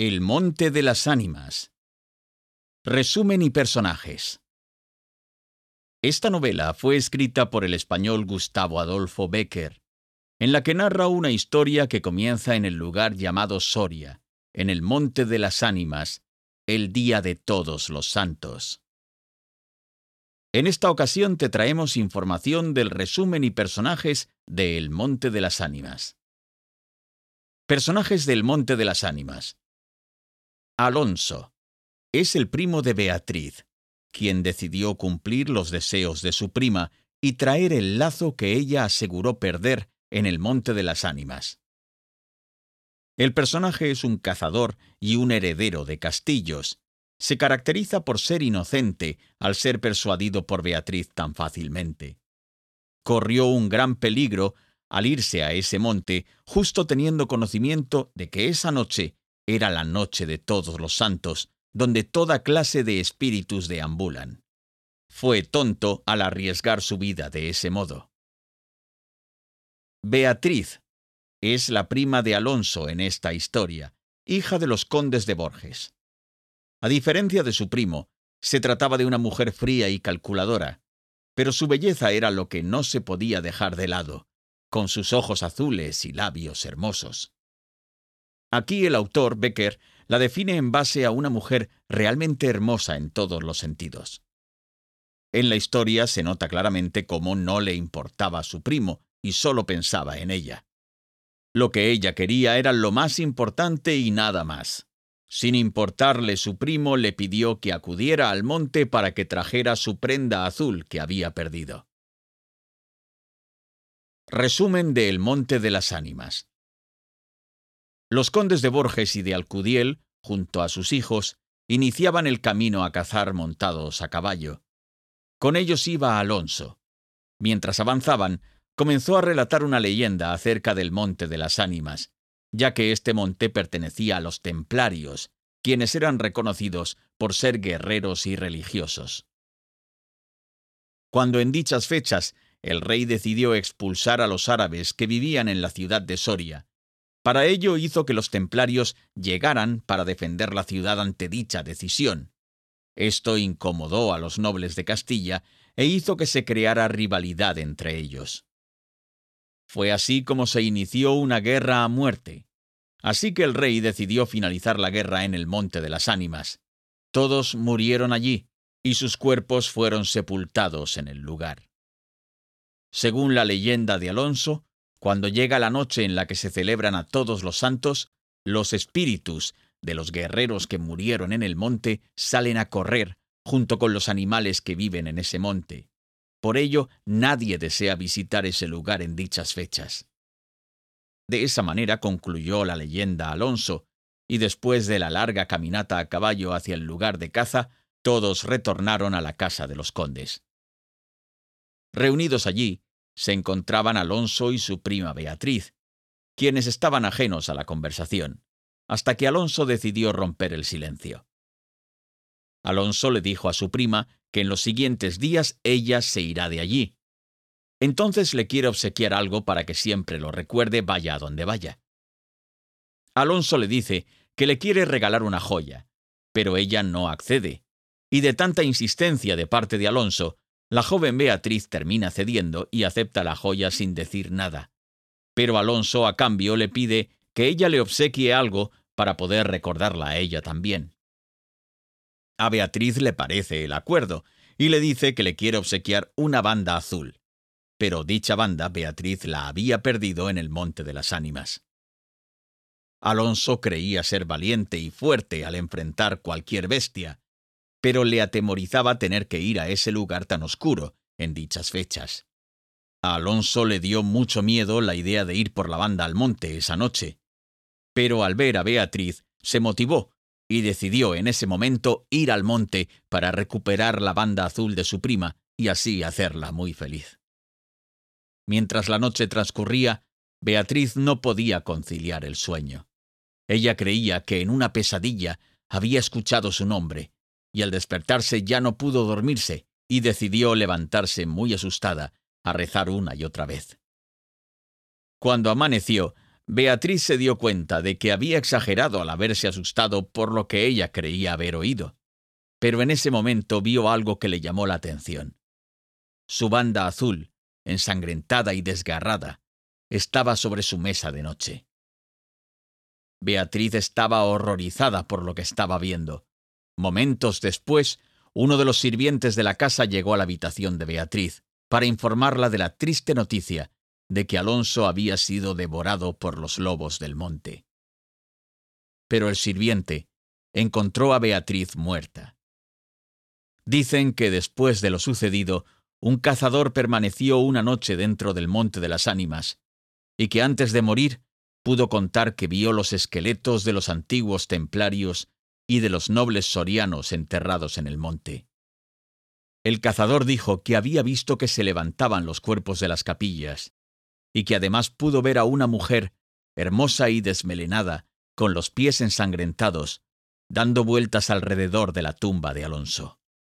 El Monte de las Ánimas. Resumen y personajes. Esta novela fue escrita por el español Gustavo Adolfo Becker, en la que narra una historia que comienza en el lugar llamado Soria, en el Monte de las Ánimas, el Día de Todos los Santos. En esta ocasión te traemos información del resumen y personajes de El Monte de las Ánimas. Personajes del Monte de las Ánimas. Alonso. Es el primo de Beatriz, quien decidió cumplir los deseos de su prima y traer el lazo que ella aseguró perder en el Monte de las Ánimas. El personaje es un cazador y un heredero de castillos. Se caracteriza por ser inocente al ser persuadido por Beatriz tan fácilmente. Corrió un gran peligro al irse a ese monte justo teniendo conocimiento de que esa noche era la noche de todos los santos, donde toda clase de espíritus deambulan. Fue tonto al arriesgar su vida de ese modo. Beatriz es la prima de Alonso en esta historia, hija de los condes de Borges. A diferencia de su primo, se trataba de una mujer fría y calculadora, pero su belleza era lo que no se podía dejar de lado, con sus ojos azules y labios hermosos. Aquí el autor, Becker, la define en base a una mujer realmente hermosa en todos los sentidos. En la historia se nota claramente cómo no le importaba a su primo y solo pensaba en ella. Lo que ella quería era lo más importante y nada más. Sin importarle su primo, le pidió que acudiera al monte para que trajera su prenda azul que había perdido. Resumen de El Monte de las Ánimas. Los condes de Borges y de Alcudiel, junto a sus hijos, iniciaban el camino a cazar montados a caballo. Con ellos iba Alonso. Mientras avanzaban, comenzó a relatar una leyenda acerca del Monte de las Ánimas, ya que este monte pertenecía a los templarios, quienes eran reconocidos por ser guerreros y religiosos. Cuando en dichas fechas el rey decidió expulsar a los árabes que vivían en la ciudad de Soria, para ello hizo que los templarios llegaran para defender la ciudad ante dicha decisión. Esto incomodó a los nobles de Castilla e hizo que se creara rivalidad entre ellos. Fue así como se inició una guerra a muerte. Así que el rey decidió finalizar la guerra en el Monte de las Ánimas. Todos murieron allí, y sus cuerpos fueron sepultados en el lugar. Según la leyenda de Alonso, cuando llega la noche en la que se celebran a todos los santos, los espíritus de los guerreros que murieron en el monte salen a correr junto con los animales que viven en ese monte. Por ello, nadie desea visitar ese lugar en dichas fechas. De esa manera concluyó la leyenda Alonso, y después de la larga caminata a caballo hacia el lugar de caza, todos retornaron a la casa de los condes. Reunidos allí, se encontraban Alonso y su prima Beatriz, quienes estaban ajenos a la conversación, hasta que Alonso decidió romper el silencio. Alonso le dijo a su prima que en los siguientes días ella se irá de allí. Entonces le quiere obsequiar algo para que siempre lo recuerde vaya a donde vaya. Alonso le dice que le quiere regalar una joya, pero ella no accede, y de tanta insistencia de parte de Alonso, la joven Beatriz termina cediendo y acepta la joya sin decir nada. Pero Alonso, a cambio, le pide que ella le obsequie algo para poder recordarla a ella también. A Beatriz le parece el acuerdo y le dice que le quiere obsequiar una banda azul. Pero dicha banda Beatriz la había perdido en el Monte de las Ánimas. Alonso creía ser valiente y fuerte al enfrentar cualquier bestia, pero le atemorizaba tener que ir a ese lugar tan oscuro en dichas fechas. A Alonso le dio mucho miedo la idea de ir por la banda al monte esa noche, pero al ver a Beatriz se motivó y decidió en ese momento ir al monte para recuperar la banda azul de su prima y así hacerla muy feliz. Mientras la noche transcurría, Beatriz no podía conciliar el sueño. Ella creía que en una pesadilla había escuchado su nombre y al despertarse ya no pudo dormirse y decidió levantarse muy asustada a rezar una y otra vez. Cuando amaneció, Beatriz se dio cuenta de que había exagerado al haberse asustado por lo que ella creía haber oído, pero en ese momento vio algo que le llamó la atención. Su banda azul, ensangrentada y desgarrada, estaba sobre su mesa de noche. Beatriz estaba horrorizada por lo que estaba viendo. Momentos después, uno de los sirvientes de la casa llegó a la habitación de Beatriz para informarla de la triste noticia de que Alonso había sido devorado por los lobos del monte. Pero el sirviente encontró a Beatriz muerta. Dicen que después de lo sucedido, un cazador permaneció una noche dentro del Monte de las Ánimas, y que antes de morir pudo contar que vio los esqueletos de los antiguos templarios y de los nobles sorianos enterrados en el monte. El cazador dijo que había visto que se levantaban los cuerpos de las capillas, y que además pudo ver a una mujer, hermosa y desmelenada, con los pies ensangrentados, dando vueltas alrededor de la tumba de Alonso.